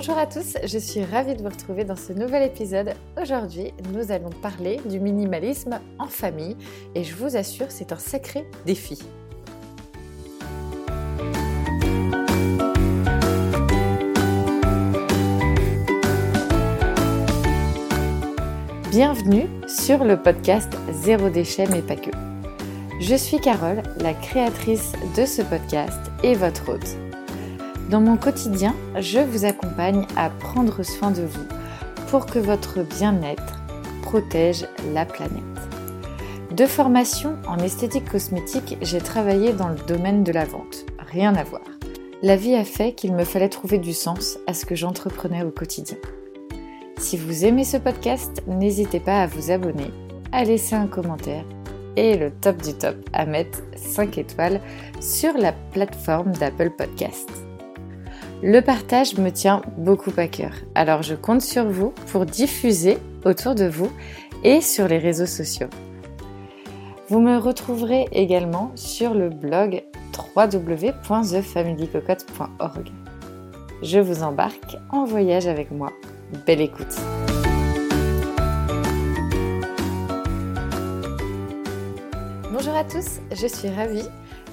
Bonjour à tous, je suis ravie de vous retrouver dans ce nouvel épisode. Aujourd'hui, nous allons parler du minimalisme en famille et je vous assure, c'est un sacré défi. Bienvenue sur le podcast Zéro déchet mais pas que. Je suis Carole, la créatrice de ce podcast et votre hôte. Dans mon quotidien, je vous accompagne à prendre soin de vous pour que votre bien-être protège la planète. De formation en esthétique cosmétique, j'ai travaillé dans le domaine de la vente. Rien à voir. La vie a fait qu'il me fallait trouver du sens à ce que j'entreprenais au quotidien. Si vous aimez ce podcast, n'hésitez pas à vous abonner, à laisser un commentaire et le top du top à mettre 5 étoiles sur la plateforme d'Apple Podcast. Le partage me tient beaucoup à cœur, alors je compte sur vous pour diffuser autour de vous et sur les réseaux sociaux. Vous me retrouverez également sur le blog www.thefamilycocotte.org. Je vous embarque en voyage avec moi. Belle écoute Bonjour à tous, je suis ravie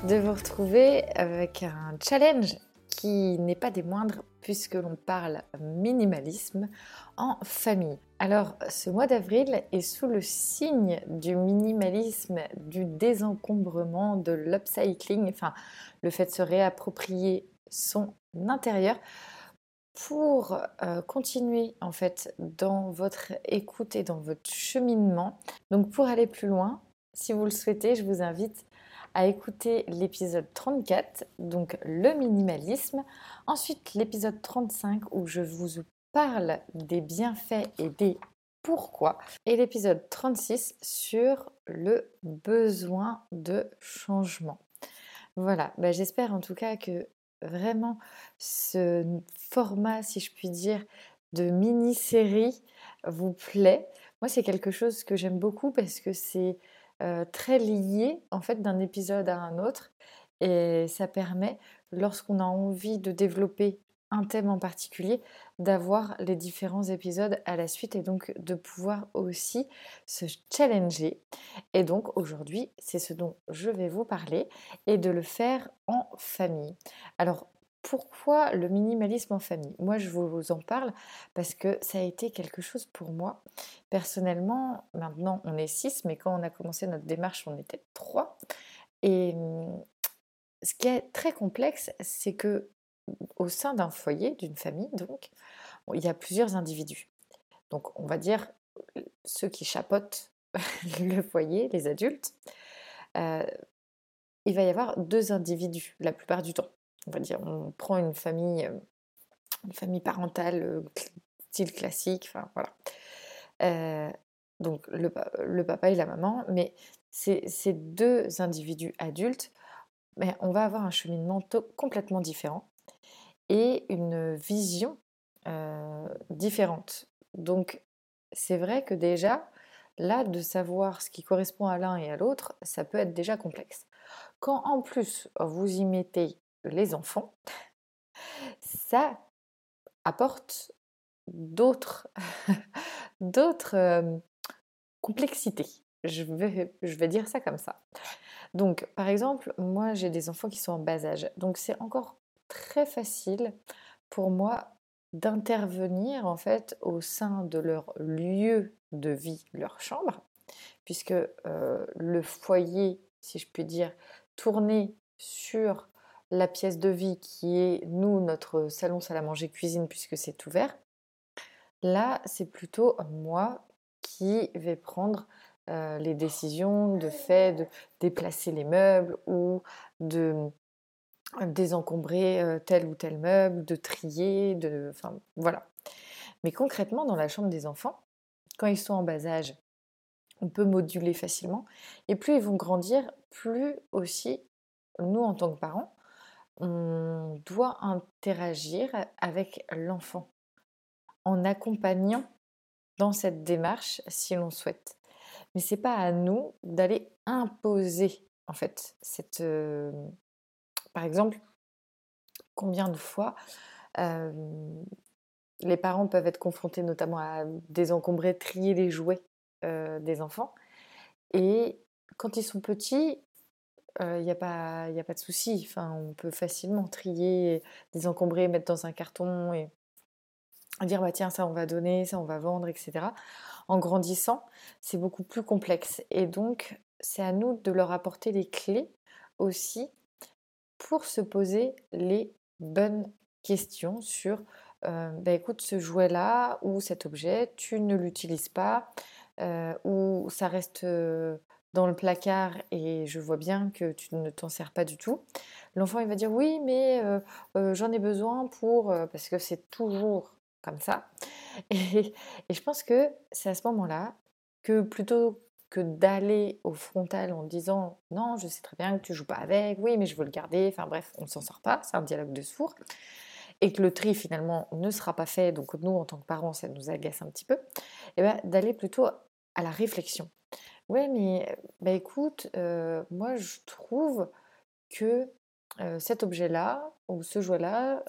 de vous retrouver avec un challenge qui n'est pas des moindres puisque l'on parle minimalisme en famille. Alors ce mois d'avril est sous le signe du minimalisme, du désencombrement, de l'upcycling, enfin le fait de se réapproprier son intérieur pour euh, continuer en fait dans votre écoute et dans votre cheminement. Donc pour aller plus loin, si vous le souhaitez, je vous invite à écouter l'épisode 34, donc le minimalisme. Ensuite, l'épisode 35 où je vous parle des bienfaits et des pourquoi. Et l'épisode 36 sur le besoin de changement. Voilà, bah, j'espère en tout cas que vraiment ce format, si je puis dire, de mini-série vous plaît. Moi, c'est quelque chose que j'aime beaucoup parce que c'est très lié en fait d'un épisode à un autre et ça permet lorsqu'on a envie de développer un thème en particulier d'avoir les différents épisodes à la suite et donc de pouvoir aussi se challenger. Et donc aujourd'hui, c'est ce dont je vais vous parler et de le faire en famille. Alors pourquoi le minimalisme en famille? Moi, je vous en parle parce que ça a été quelque chose pour moi. Personnellement, maintenant, on est six, mais quand on a commencé notre démarche, on était trois. Et mmh, ce qui est très complexe, c'est que au sein d'un foyer, d'une famille, donc, il y a plusieurs individus. Donc, on va dire ceux qui chapotent le foyer, les adultes. Euh, il va y avoir deux individus la plupart du temps on va dire, on prend une famille, euh, une famille parentale euh, style classique, enfin voilà. Euh, donc le, papa et la maman, mais ces, deux individus adultes, mais on va avoir un cheminement complètement différent et une vision différente. Donc c'est vrai que déjà, là, de savoir ce qui correspond à l'un et à l'autre, ça peut être déjà complexe. Quand en plus vous y mettez les enfants, ça apporte d'autres complexités. Je vais dire ça comme ça. Donc, par exemple, moi, j'ai des enfants qui sont en bas âge. Donc, c'est encore très facile pour moi d'intervenir en fait au sein de leur lieu de vie, leur chambre, puisque le foyer, si je puis dire, tourné sur la pièce de vie qui est, nous, notre salon, salle à manger, cuisine, puisque c'est ouvert. Là, c'est plutôt moi qui vais prendre les décisions de fait de déplacer les meubles ou de désencombrer tel ou tel meuble, de trier, de... Enfin, voilà. Mais concrètement, dans la chambre des enfants, quand ils sont en bas âge, on peut moduler facilement. Et plus ils vont grandir, plus aussi, nous, en tant que parents, on doit interagir avec l'enfant en accompagnant dans cette démarche si l'on souhaite. Mais c'est pas à nous d'aller imposer en fait cette par exemple combien de fois les parents peuvent être confrontés notamment à désencombrer, trier les jouets des enfants. Et quand ils sont petits, il n'y a, pas, a pas de souci. Enfin, on peut facilement trier, désencombrer, mettre dans un carton et dire bah tiens ça on va donner, ça on va vendre, etc. En grandissant, c'est beaucoup plus complexe. Et donc, c'est à nous de leur apporter les clés aussi pour se poser les bonnes questions sur bah, écoute, ce jouet-là ou cet objet, tu ne l'utilises pas, ou ça reste dans le placard et je vois bien que tu ne t'en sers pas du tout. L'enfant, il va dire oui, mais j'en ai besoin pour... parce que c'est toujours comme ça. Et, je pense que c'est à ce moment-là que plutôt que d'aller au frontal en disant non, je sais très bien que tu joues pas avec, oui, mais je veux le garder, enfin bref, on ne s'en sort pas, c'est un dialogue de sourds et que le tri finalement ne sera pas fait, donc nous en tant que parents ça nous agace un petit peu, et eh ben, d'aller plutôt à la réflexion. Ouais, mais bah, écoute, moi je trouve que cet objet-là ou ce jouet-là,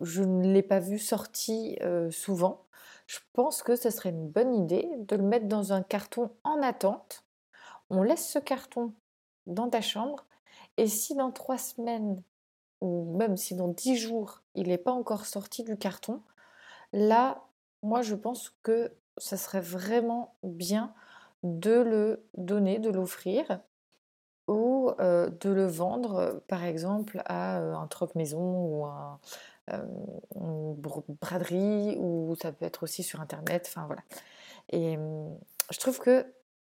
je ne l'ai pas vu sorti souvent. Je pense que ce serait une bonne idée de le mettre dans un carton en attente. On laisse ce carton dans ta chambre et si dans trois semaines ou même si dans dix jours il n'est pas encore sorti du carton, là, moi je pense que ça serait vraiment bien de le donner, de l'offrir ou de le vendre par exemple à un troc maison ou un, une braderie ou ça peut être aussi sur internet, enfin voilà. Et je trouve que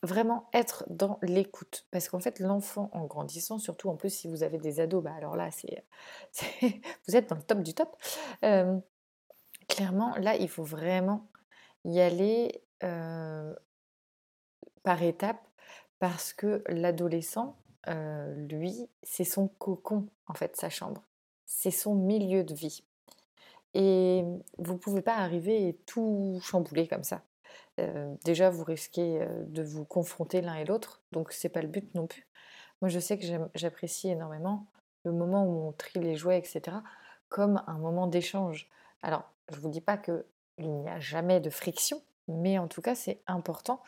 vraiment être dans l'écoute. Parce qu'en fait, l'enfant, en grandissant, surtout en plus si vous avez des ados, bah alors là, c'est, vous êtes dans le top du top. clairement, là, il faut vraiment y aller par étapes parce que l'adolescent, lui, c'est son cocon, en fait, sa chambre. C'est son milieu de vie. Et vous ne pouvez pas arriver tout chambouler comme ça déjà, vous risquez de vous confronter l'un et l'autre, donc c'est pas le but non plus. Moi, je sais que j'apprécie énormément le moment où on trie les jouets, etc., comme un moment d'échange. Alors, je ne vous dis pas qu'il n'y a jamais de friction, mais en tout cas, c'est important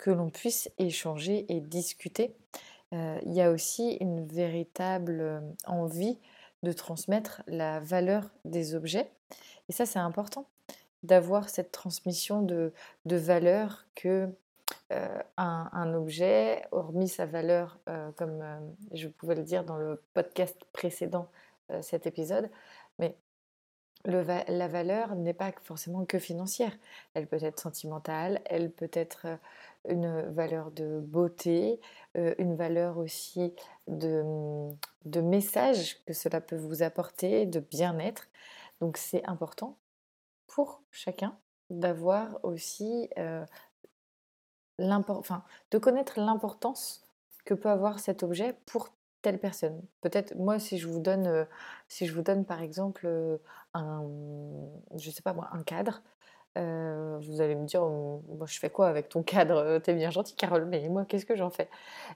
que l'on puisse échanger et discuter. il y a aussi une véritable envie de transmettre la valeur des objets. Et ça, c'est important d'avoir cette transmission de, de valeur que euh, un, objet, hormis sa valeur, euh, comme euh, je pouvais le dire dans le podcast précédent, cet épisode, mais la valeur n'est pas forcément que financière. Elle peut être sentimentale, elle peut être une valeur de beauté, une valeur aussi de, de message que cela peut vous apporter, de bien-être. Donc c'est important pour chacun d'avoir aussi enfin, de connaître l'importance que peut avoir cet objet pour telle personne. Peut-être moi si je vous donne si je vous donne par exemple un je sais pas moi un cadre vous allez me dire «Oh, moi je fais quoi avec ton cadre? T'es bien gentil Carole, mais moi qu'est-ce que j'en fais? Et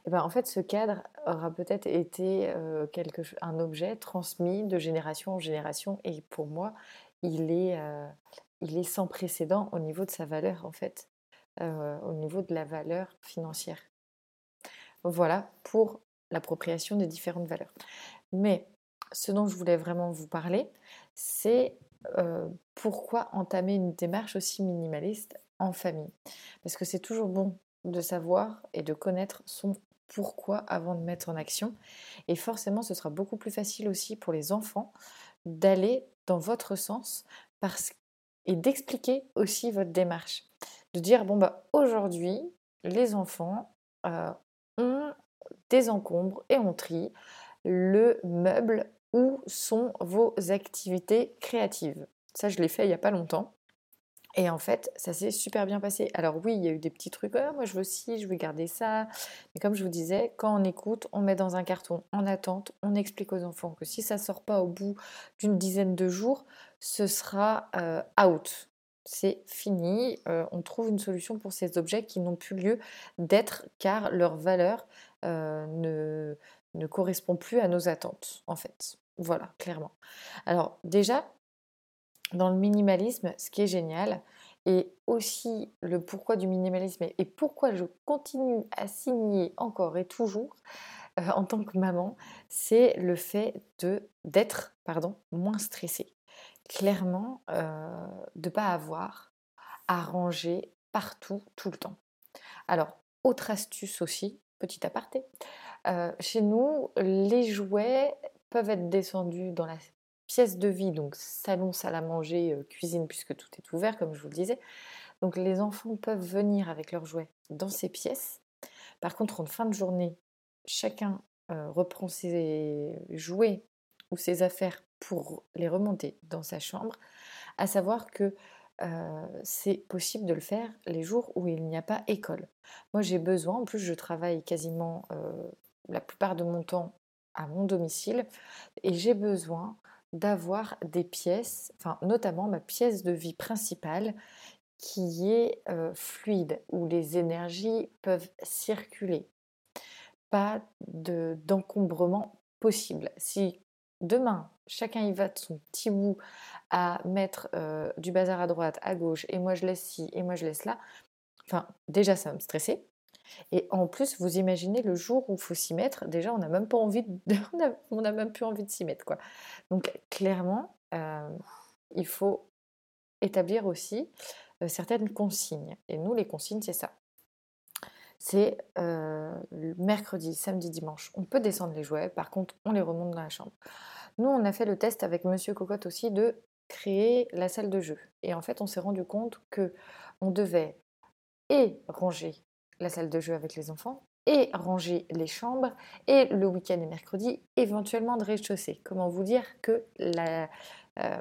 eh ben en fait ce cadre aura peut-être été quelque un objet transmis de génération en génération et pour moi il est, il est sans précédent au niveau de sa valeur, en fait, au niveau de la valeur financière. Voilà pour l'appropriation des différentes valeurs. Mais ce dont je voulais vraiment vous parler, c'est pourquoi entamer une démarche aussi minimaliste en famille. Parce que c'est toujours bon de savoir et de connaître son pourquoi avant de mettre en action. Et forcément, ce sera beaucoup plus facile aussi pour les enfants d'aller dans votre sens et d'expliquer aussi votre démarche. De dire, bon, bah, aujourd'hui, les enfants euh, ont des encombres et on trie le meuble où sont vos activités créatives. Ça, je l'ai fait il n'y a pas longtemps. Et en fait, ça s'est super bien passé. Alors oui, il y a eu des petits trucs, «Ah, moi je veux ci, je veux garder ça. Mais comme je vous disais, quand on écoute, on met dans un carton en attente, on explique aux enfants que si ça ne sort pas au bout d'une dizaine de jours, ce sera euh, out. C'est fini, euh, on trouve une solution pour ces objets qui n'ont plus lieu d'être car leur valeur euh, ne, ne correspond plus à nos attentes, en fait. Voilà, clairement. Alors déjà, dans le minimalisme, ce qui est génial, et aussi le pourquoi du minimalisme et pourquoi je continue à signer encore et toujours euh, en tant que maman, c'est le fait de d'être moins stressée. Clairement, euh, de pas avoir à ranger partout tout le temps. Alors, autre astuce aussi, petit aparté. Euh, chez nous, les jouets peuvent être descendus dans la pièce de vie, donc salon, salle à manger, cuisine, puisque tout est ouvert, comme je vous le disais. Donc les enfants peuvent venir avec leurs jouets dans ces pièces. Par contre, en fin de journée, chacun reprend ses jouets ou ses affaires pour les remonter dans sa chambre, à savoir que c'est possible de le faire les jours où il n'y a pas école. Moi j'ai besoin, en plus je travaille quasiment la plupart de mon temps à mon domicile, et j'ai besoin d'avoir des pièces, notamment ma pièce de vie principale qui est fluide, où les énergies peuvent circuler. Pas d'encombrement possible. Si demain, chacun y va de son petit bout à mettre du bazar à droite, à gauche, et moi je laisse ci, et moi je laisse là, enfin déjà ça va me stresser. Et en plus, vous imaginez le jour où il faut s'y mettre, déjà on n'a même pas envie, on même plus envie de s'y mettre. Quoi. Donc clairement, euh, il faut établir aussi euh, certaines consignes. Et nous, les consignes, c'est ça. C'est euh, mercredi, samedi, dimanche. On peut descendre les jouets, par contre, on les remonte dans la chambre. Nous, on a fait le test avec Monsieur Cocotte aussi de créer la salle de jeu. Et en fait, on s'est rendu compte que on devait et ranger la salle de jeu avec les enfants et ranger les chambres et le week-end et mercredi éventuellement de rez-de-chaussée. Comment vous dire que euh,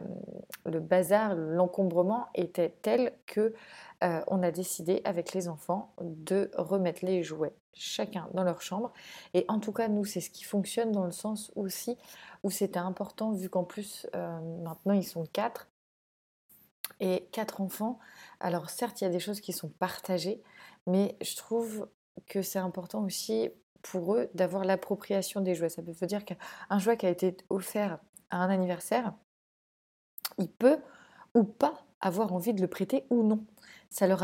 le bazar, l'encombrement était tel que euh, on a décidé avec les enfants de remettre les jouets chacun dans leur chambre. Et en tout cas, nous, c'est ce qui fonctionne dans le sens aussi où c'était important vu qu'en plus euh, maintenant ils sont quatre et quatre enfants. Alors certes, il y a des choses qui sont partagées, mais je trouve que c'est important aussi pour eux d'avoir l'appropriation des jouets. Ça veut dire qu'un jouet qui a été offert à un anniversaire, il peut ou pas avoir envie de le prêter ou non. Ça leur,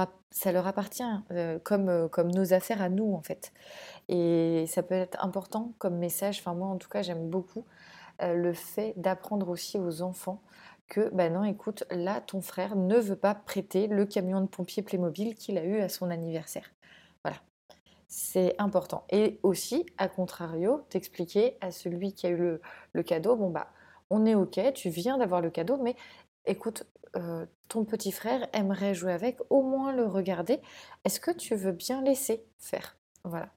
appartient euh, comme, euh, comme nos affaires à nous en fait. Et ça peut être important comme message, enfin moi en tout cas j'aime beaucoup euh, le fait d'apprendre aussi aux enfants que, ben non, écoute, là, ton frère ne veut pas prêter le camion de pompier Playmobil qu'il a eu à son anniversaire. Voilà. C'est important. Et aussi, à contrario, t'expliquer à celui qui a eu le, cadeau, bon, bah, on est OK, tu viens d'avoir le cadeau, mais écoute, euh, ton petit frère aimerait jouer avec, au moins le regarder. Est-ce que tu veux bien laisser faire? Voilà.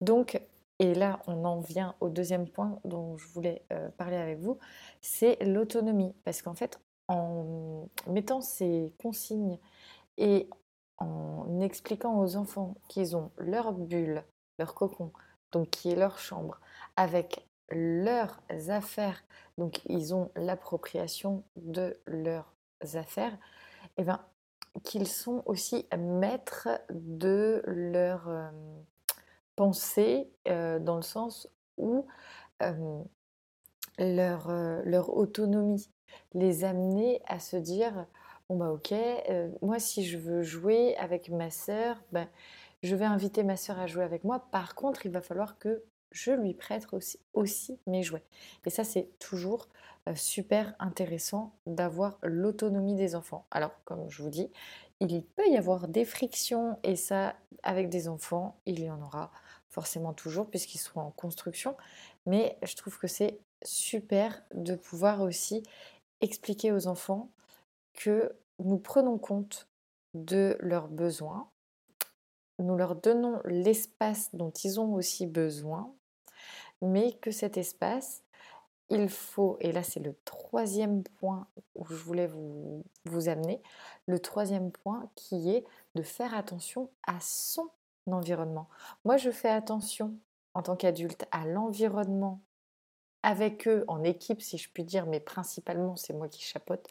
Donc, et là, on en vient au deuxième point dont je voulais euh, parler avec vous, c'est l'autonomie. Parce qu'en fait, en mettant ces consignes et en expliquant aux enfants qu'ils ont leur bulle, leur cocon, donc qui est leur chambre, avec leurs affaires, donc ils ont l'appropriation de leurs affaires, et eh ben, qu'ils sont aussi maîtres de leur... Euh, penser dans le sens où leur, leur, autonomie les amener à se dire bon bah ok moi si je veux jouer avec ma sœur ben, je vais inviter ma sœur à jouer avec moi. Par contre il va falloir que je lui prête aussi, aussi mes jouets. Et ça c'est toujours super intéressant d'avoir l'autonomie des enfants. Alors comme je vous dis il peut y avoir des frictions et ça avec des enfants il y en aura forcément toujours puisqu'ils sont en construction, mais je trouve que c'est super de pouvoir aussi expliquer aux enfants que nous prenons compte de leurs besoins, nous leur donnons l'espace dont ils ont aussi besoin, mais que cet espace, il faut, et là c'est le troisième point où je voulais vous, vous amener, le troisième point qui est de faire attention à son environnement. Moi, je fais attention en tant qu'adulte à l'environnement avec eux en équipe, si je puis dire, mais principalement c'est moi qui chapeaute,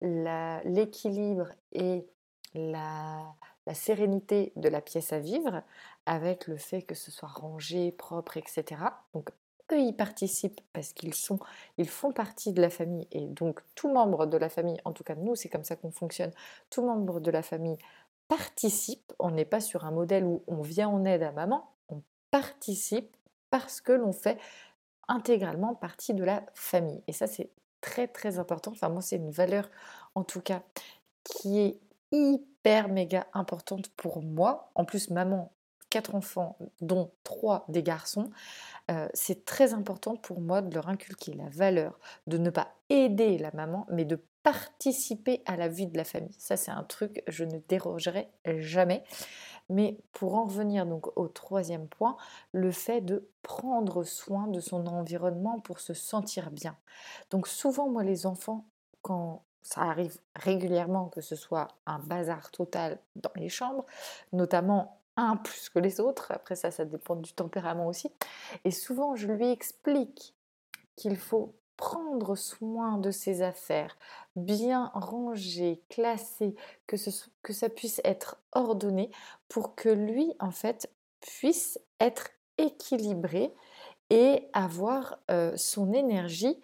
l'équilibre et la, sérénité de la pièce à vivre, avec le fait que ce soit rangé, propre, etc. Donc eux y participent parce qu'ils sont, ils font partie de la famille et donc tout membre de la famille, en tout cas nous c'est comme ça qu'on fonctionne, tout membre de la famille participe. On n'est pas sur un modèle où on vient en aide à maman, on participe parce que l'on fait intégralement partie de la famille. Et ça c'est très très important. Enfin moi c'est une valeur en tout cas qui est hyper méga importante pour moi. En plus maman quatre enfants, dont trois des garçons, euh, c'est très important pour moi de leur inculquer la valeur de ne pas aider la maman, mais de participer à la vie de la famille. Ça, c'est un truc, je ne dérogerai jamais. Mais pour en revenir donc au troisième point, le fait de prendre soin de son environnement pour se sentir bien. Donc souvent, moi, les enfants, quand ça arrive régulièrement que ce soit un bazar total dans les chambres, notamment un plus que les autres. Après ça, ça dépend du tempérament aussi. Et souvent, je lui explique qu'il faut prendre soin de ses affaires, bien ranger, classer, que, ce, que ça puisse être ordonné pour que lui, en fait, puisse être équilibré et avoir son énergie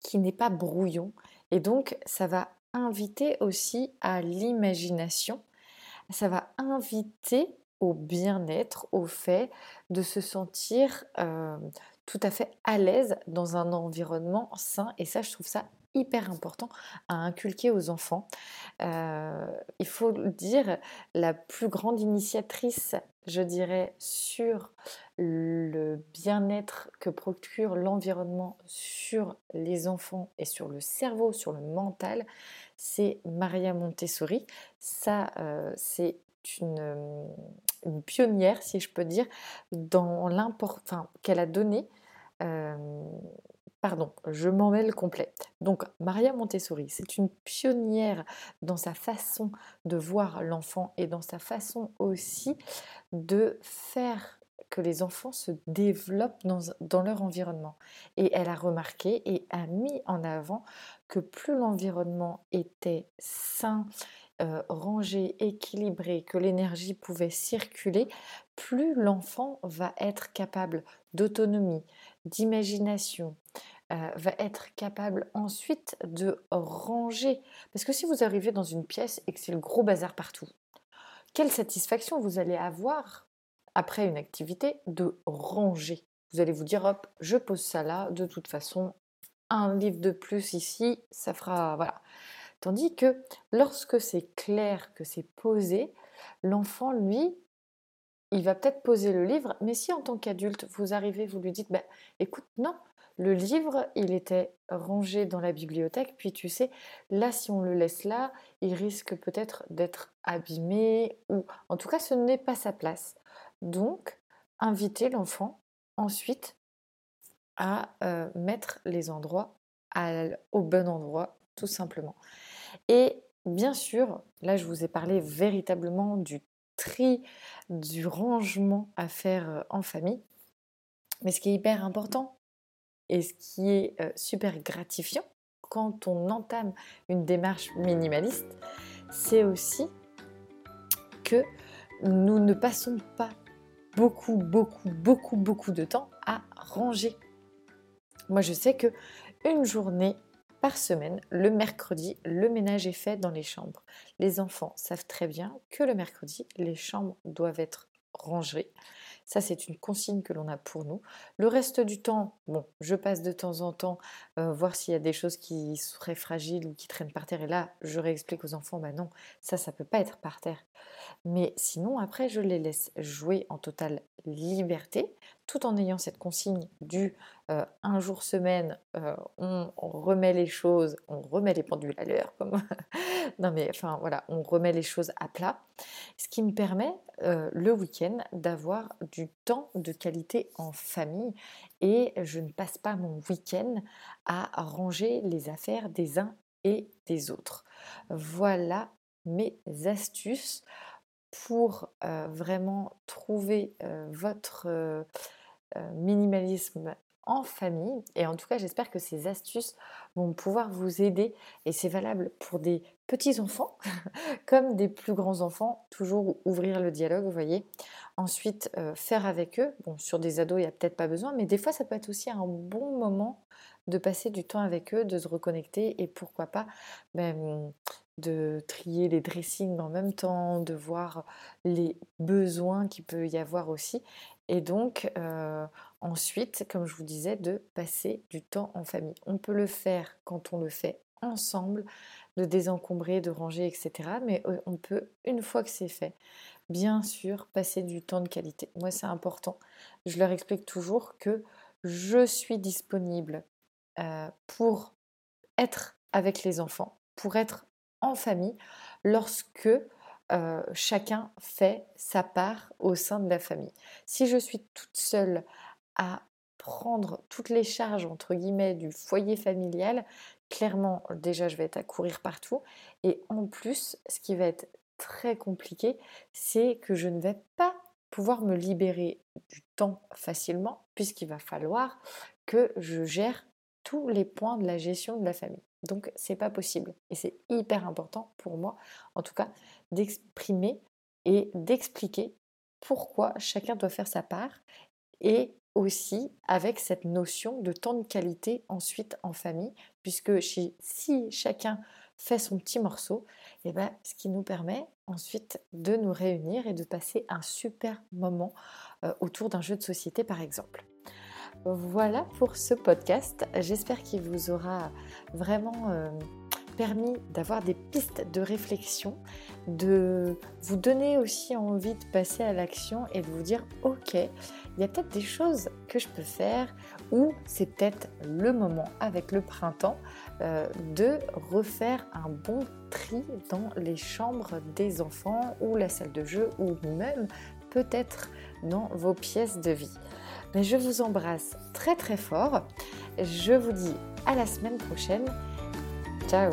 qui n'est pas brouillon. Et donc, ça va inviter aussi à l'imagination ça va inviter au bien-être, au fait de se sentir tout à fait à l'aise dans un environnement sain. Et ça, je trouve ça hyper important à inculquer aux enfants. il faut le dire, la plus grande initiatrice, je dirais, sur le bien-être que procure l'environnement sur les enfants et sur le cerveau, sur le mental, c'est Maria Montessori. Ça, c'est une, pionnière, si je peux dire, dans l'importance qu'elle a donné. pardon, je m'en mêle complet. Donc, Maria Montessori, c'est une pionnière dans sa façon de voir l'enfant et dans sa façon aussi de faire que les enfants se développent dans, leur environnement. Et elle a remarqué et a mis en avant que plus l'environnement était sain, euh, rangé, équilibré, que l'énergie pouvait circuler, plus l'enfant va être capable d'autonomie, d'imagination, euh, va être capable ensuite de ranger. Parce que si vous arrivez dans une pièce et que c'est le gros bazar partout, quelle satisfaction vous allez avoir après une activité, de ranger? Vous allez vous dire, hop, je pose ça là, de toute façon, un livre de plus ici, ça fera... Voilà. Tandis que lorsque c'est clair, que c'est posé, l'enfant, lui, il va peut-être poser le livre, mais si en tant qu'adulte, vous arrivez, vous lui dites, ben, écoute, non, le livre, il était rangé dans la bibliothèque, puis tu sais, là, si on le laisse là, il risque peut-être d'être abîmé, ou en tout cas, ce n'est pas sa place. Donc, inviter l'enfant ensuite à euh, mettre les endroits au bon endroit, tout simplement. Et bien sûr, là, je vous ai parlé véritablement du tri, du rangement à faire euh, en famille. Mais ce qui est hyper important et ce qui est euh, super gratifiant quand on entame une démarche minimaliste, c'est aussi que nous ne passons pas beaucoup, beaucoup, beaucoup, beaucoup de temps à ranger. Moi, je sais que une journée par semaine, le mercredi, le ménage est fait dans les chambres. Les enfants savent très bien que le mercredi, les chambres doivent être rangées. Ça, c'est une consigne que l'on a pour nous. Le reste du temps, bon, je passe de temps en temps euh, voir s'il y a des choses qui seraient fragiles ou qui traînent par terre. Et là, je réexplique aux enfants, bah non, ça, ça peut pas être par terre. Mais sinon, après, je les laisse jouer en totale liberté, tout en ayant cette consigne du euh, un jour semaine, euh, on, remet les choses, on remet les pendules à l'heure, comme non mais enfin voilà, on remet les choses à plat, ce qui me permet euh, le week-end d'avoir du temps de qualité en famille et je ne passe pas mon week-end à ranger les affaires des uns et des autres. Voilà mes astuces pour vraiment trouver votre minimalisme en famille. Et en tout cas, j'espère que ces astuces vont pouvoir vous aider. Et c'est valable pour des petits enfants comme des plus grands enfants. Toujours ouvrir le dialogue, vous voyez. Ensuite, faire avec eux. Bon, sur des ados, il n'y a peut-être pas besoin, mais des fois, ça peut être aussi un bon moment de passer du temps avec eux, de se reconnecter et pourquoi pas même de trier les dressings en même temps, de voir les besoins qu'il peut y avoir aussi. Et donc, euh, ensuite, comme je vous disais, de passer du temps en famille. On peut le faire quand on le fait ensemble, de désencombrer, de ranger, etc. Mais euh, on peut, une fois que c'est fait, bien sûr, passer du temps de qualité. Moi, c'est important. Je leur explique toujours que je suis disponible euh, pour être avec les enfants, pour être en famille, lorsque euh, chacun fait sa part au sein de la famille. Si je suis toute seule à prendre toutes les charges entre guillemets du foyer familial, clairement déjà je vais être à courir partout et en plus ce qui va être très compliqué, c'est que je ne vais pas pouvoir me libérer du temps facilement puisqu'il va falloir que je gère tous les points de la gestion de la famille. Donc c'est pas possible et c'est hyper important pour moi en tout cas d'exprimer et d'expliquer pourquoi chacun doit faire sa part et aussi avec cette notion de temps de qualité ensuite en famille puisque si, chacun fait son petit morceau, et eh ben, ce qui nous permet ensuite de nous réunir et de passer un super moment euh, autour d'un jeu de société par exemple. Voilà pour ce podcast. J'espère qu'il vous aura vraiment euh, permis d'avoir des pistes de réflexion, de vous donner aussi envie de passer à l'action et de vous dire ok, il y a peut-être des choses que je peux faire ou c'est peut-être le moment avec le printemps euh, de refaire un bon tri dans les chambres des enfants ou la salle de jeu ou même peut-être dans vos pièces de vie. Mais je vous embrasse très très fort. Je vous dis à la semaine prochaine. Ciao